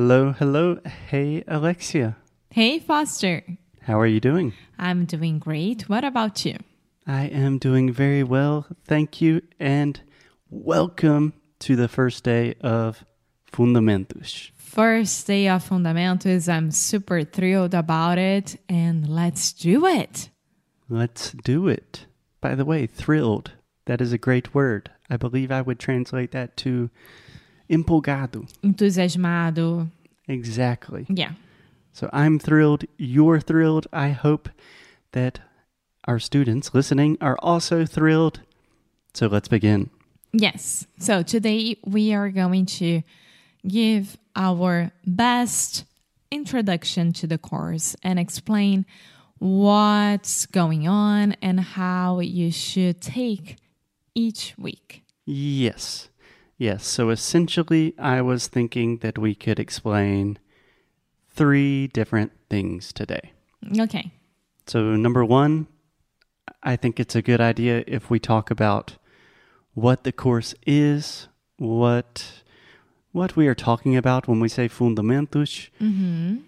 Hello, hello. Hey, Alexia. Hey, Foster. How are you doing? I'm doing great. What about you? I am doing very well, thank you, and welcome to the first day of Fundamentos. First day of Fundamentos. I'm super thrilled about it, and let's do it. Let's do it. By the way, thrilled. That is a great word. I believe I would translate that to empolgado. Entusiasmado. Exactly. Yeah. So I'm thrilled. You're thrilled. I hope that our students listening are also thrilled. So let's begin. Yes. So today we are going to give our best introduction to the course and explain what's going on and how you should take each week. Yes. Yes. So essentially, I was thinking that we could explain three different things today. Okay. So, number one, I think it's a good idea if we talk about what the course is, what what we are talking about when we say fundamentos. Mm-hmm.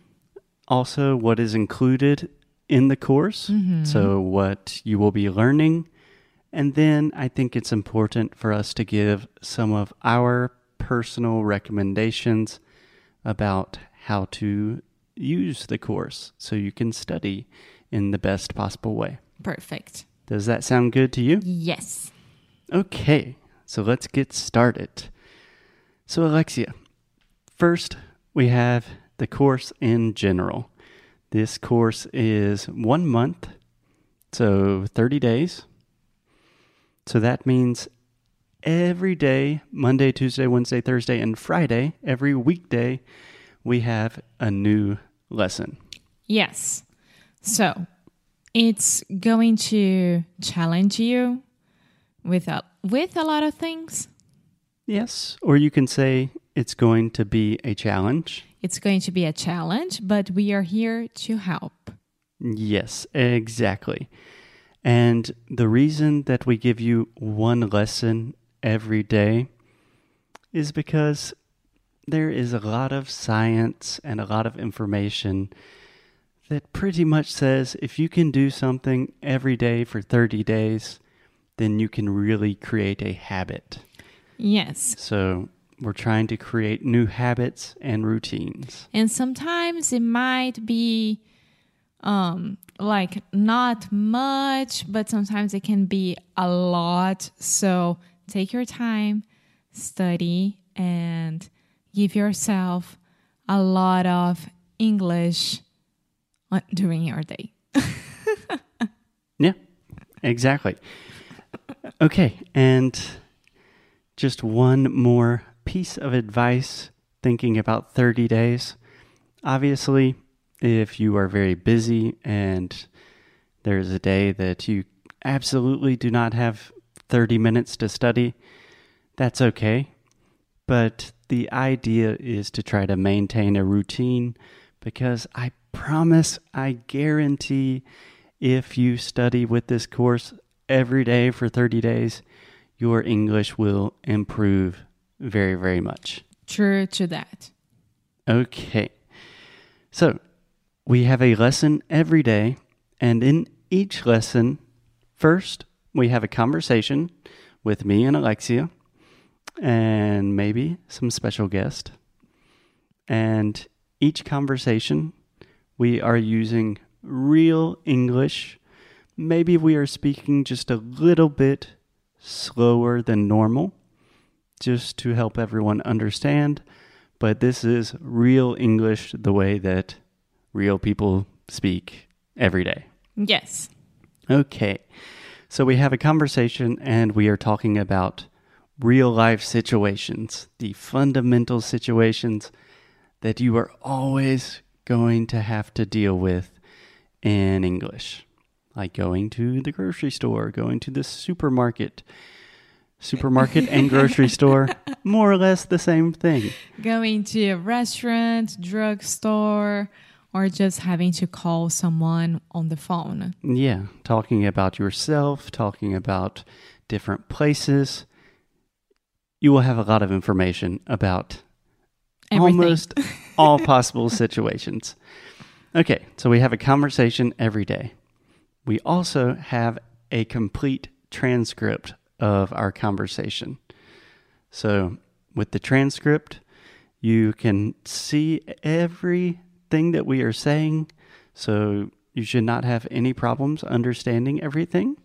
Also, what is included in the course. Mm-hmm. So, what you will be learning. And then I think it's important for us to give some of our personal recommendations about how to use the course so you can study in the best possible way. Perfect. Does that sound good to you? Yes. Okay, so let's get started. So, Alexia, first we have the course in general. This course is one month, so 30 days. So that means every day, Monday, Tuesday, Wednesday, Thursday, and Friday, every weekday, we have a new lesson. Yes. So it's going to challenge you with a with a lot of things. Yes, or you can say it's going to be a challenge. It's going to be a challenge, but we are here to help. Yes, exactly. And the reason that we give you one lesson every day is because there is a lot of science and a lot of information that pretty much says if you can do something every day for 30 days, then you can really create a habit. Yes. So we're trying to create new habits and routines. And sometimes it might be um like not much, but sometimes it can be a lot. So take your time, study and give yourself a lot of English during your day. Yeah, exactly. Okay, and just one more piece of advice thinking about 30 days. Obviously, if you are very busy and there's a day that you absolutely do not have 30 minutes to study, that's okay. But the idea is to try to maintain a routine because I promise, I guarantee, if you study with this course every day for 30 days, your English will improve very, very much. True to that. Okay. So we have a lesson every day, and in each lesson, first we have a conversation with me and Alexia, and maybe some special guest. And each conversation, we are using real English. Maybe we are speaking just a little bit slower than normal, just to help everyone understand. But this is real English the way that real people speak every day. Yes. Okay. So we have a conversation and we are talking about real life situations, the fundamental situations that you are always going to have to deal with in English, like going to the grocery store, going to the supermarket. Supermarket and grocery store, more or less the same thing. Going to a restaurant, drugstore, or just having to call someone on the phone. Yeah, talking about yourself, talking about different places. You will have a lot of information about Everything. almost all possible situations. Okay, so we have a conversation every day. We also have a complete transcript of our conversation. So, with the transcript, you can see everything that we are saying. So, you should not have any problems understanding everything.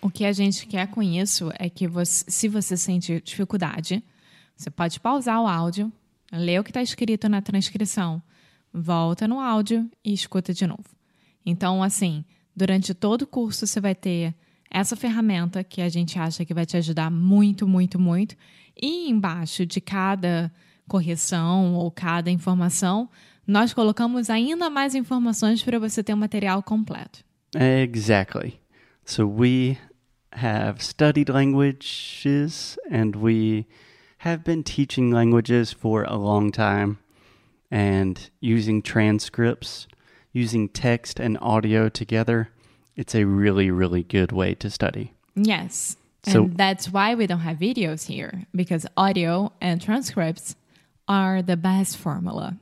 O que a gente quer com isso é que você, se você sente dificuldade, você pode pausar o áudio, ler o que está escrito na transcrição, volta no áudio e escuta de novo. Então, assim, durante todo o curso você vai ter essa ferramenta que a gente acha que vai te ajudar muito, muito, muito. E embaixo de cada correção ou cada informação, nós colocamos ainda mais informações para você ter um material completo. Exactly. So we have studied languages and we have been teaching languages for a long time and using transcripts, using text and audio together. It's a really, really good way to study. Yes. And So- that's why we don't have videos here because audio and transcripts are the best formula.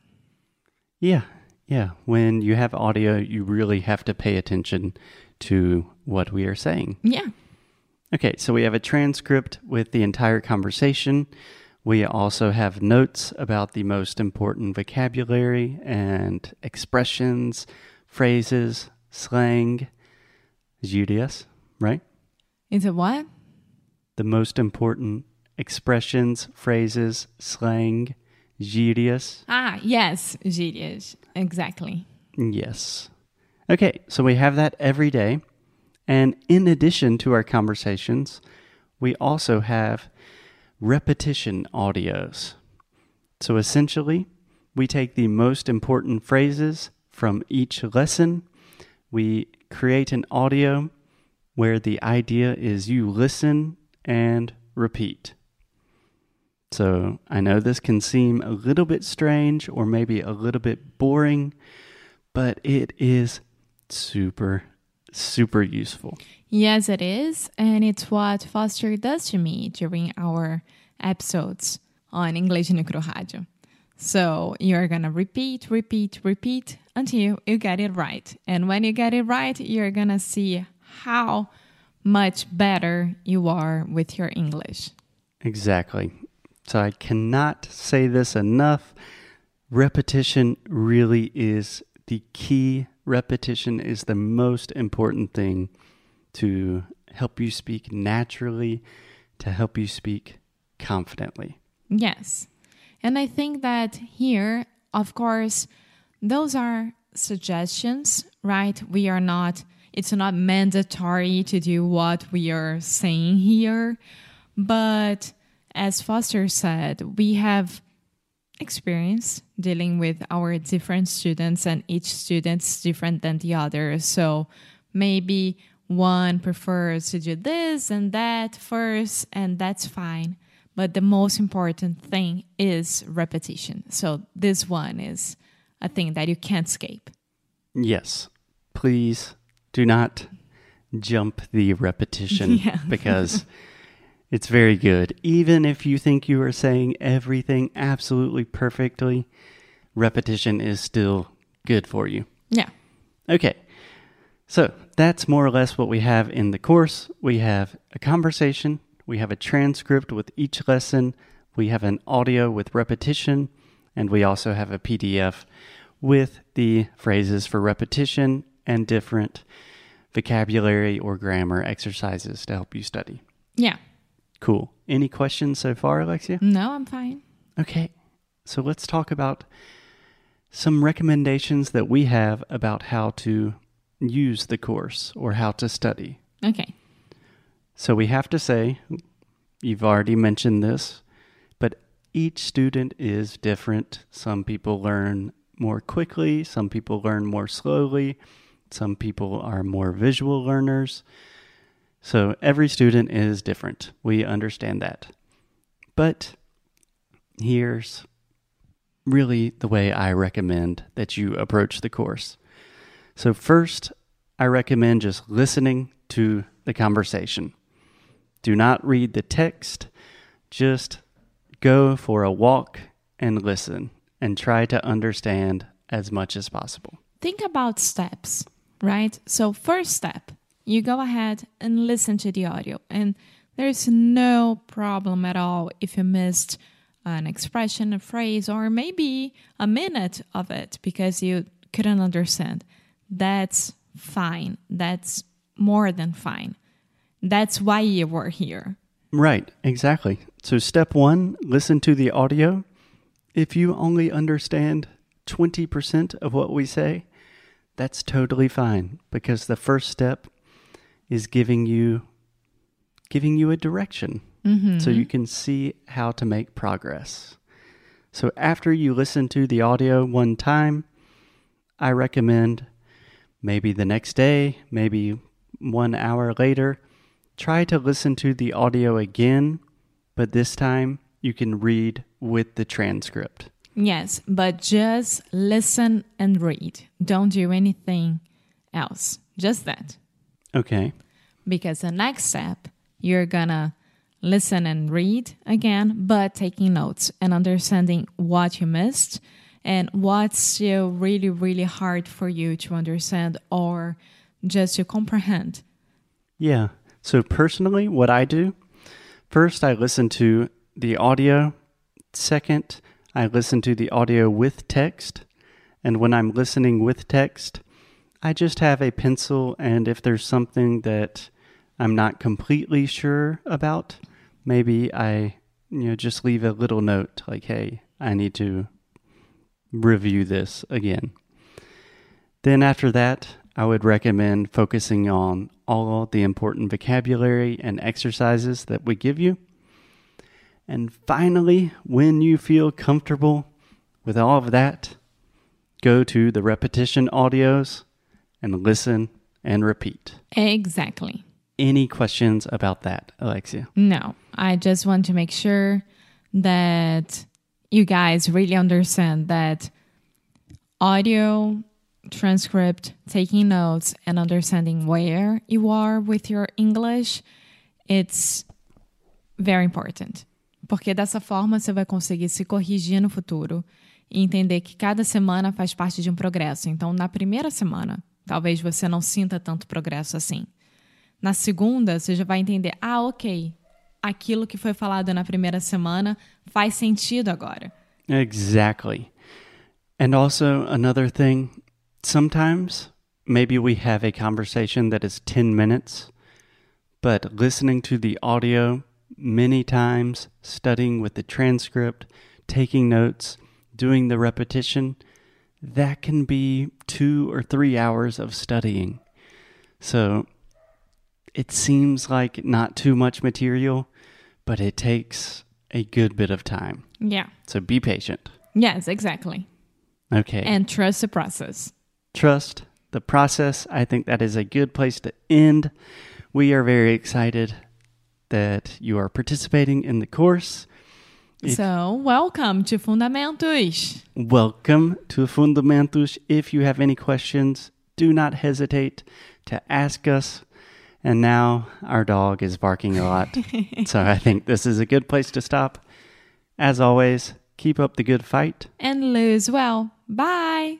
Yeah, yeah. When you have audio, you really have to pay attention to what we are saying. Yeah. Okay, so we have a transcript with the entire conversation. We also have notes about the most important vocabulary and expressions, phrases, slang, Judias, right? Is it what? The most important expressions, phrases, slang, Judias. Ah, yes, gírias. Exactly. Yes. Okay, so we have that every day. And in addition to our conversations, we also have repetition audios. So essentially, we take the most important phrases from each lesson, we create an audio where the idea is you listen and repeat. So I know this can seem a little bit strange or maybe a little bit boring, but it is super, super useful. Yes, it is. And it's what Foster does to me during our episodes on English no Rádio. So you're going to repeat, repeat, repeat until you get it right. And when you get it right, you're going to see how much better you are with your English. Exactly. So I cannot say this enough. Repetition really is the key. Repetition is the most important thing to help you speak naturally, to help you speak confidently. Yes. And I think that here, of course, those are suggestions, right? We are not, it's not mandatory to do what we are saying here. But as Foster said, we have experience dealing with our different students, and each student's different than the other. So maybe one prefers to do this and that first, and that's fine. But the most important thing is repetition. So this one is a thing that you can't escape. Yes. Please do not jump the repetition Yeah. because it's very good. Even if you think you are saying everything absolutely perfectly, repetition is still good for you. Yeah. Okay. So that's more or less what we have in the course. We have a conversation, we have a transcript with each lesson, we have an audio with repetition, and we also have a PDF with the phrases for repetition and different vocabulary or grammar exercises to help you study. Yeah. Cool. Any questions so far, Alexia? No, I'm fine. Okay, so let's talk about some recommendations that we have about how to use the course or how to study. Okay. So we have to say, you've already mentioned this, but each student is different. Some people learn more quickly, some people learn more slowly, some people are more visual learners. So every student is different. We understand that. But here's really the way I recommend that you approach the course. So, first, I recommend just listening to the conversation. Do not read the text, just go for a walk and listen. and try to understand as much as possible. Think about steps, right? So, first step, you go ahead and listen to the audio. And there's no problem at all if you missed an expression, a phrase, or maybe a minute of it because you couldn't understand. That's fine. That's more than fine. That's why you were here. Right, exactly. So, step one listen to the audio. If you only understand 20% of what we say, that's totally fine because the first step is giving you giving you a direction mm-hmm. so you can see how to make progress. So after you listen to the audio one time, I recommend maybe the next day, maybe 1 hour later, try to listen to the audio again, but this time you can read with the transcript. Yes, but just listen and read. Don't do anything else. Just that. Okay. Because the next step, you're gonna listen and read again, but taking notes and understanding what you missed and what's still really, really hard for you to understand or just to comprehend. Yeah. So personally, what I do first, I listen to the audio. Second, I listen to the audio with text. And when I'm listening with text, I just have a pencil. And if there's something that I'm not completely sure about, maybe I, you know, just leave a little note like, hey, I need to review this again. Then after that, I would recommend focusing on all the important vocabulary and exercises that we give you. And finally, when you feel comfortable with all of that, go to the repetition audios and listen and repeat. Exactly. Any questions about that, Alexia? No, I just want to make sure that you guys really understand that audio, transcript, taking notes, and understanding where you are with your English, it's very important. Porque dessa forma você vai conseguir se corrigir no futuro e entender que cada semana faz parte de um progresso. Então, na primeira semana, talvez você não sinta tanto progresso assim. Na segunda, você já vai entender: ah, ok, aquilo que foi falado na primeira semana faz sentido agora. Exactly. And also, another thing, sometimes maybe we have a conversation that is 10 minutes, but listening to the audio many times, studying with the transcript, taking notes, doing the repetition, that can be two or three hours of studying. So it seems like not too much material, but it takes a good bit of time. Yeah. So be patient. Yes, exactly. Okay. And trust the process. trust the process. I think that is a good place to end. We are very excited that you are participating in the course. If- So, welcome to Fundamentos. Welcome to Fundamentos. If you have any questions, do not hesitate to ask us. And now our dog is barking a lot. so I think this is a good place to stop. As always, keep up the good fight. And lose well. Bye.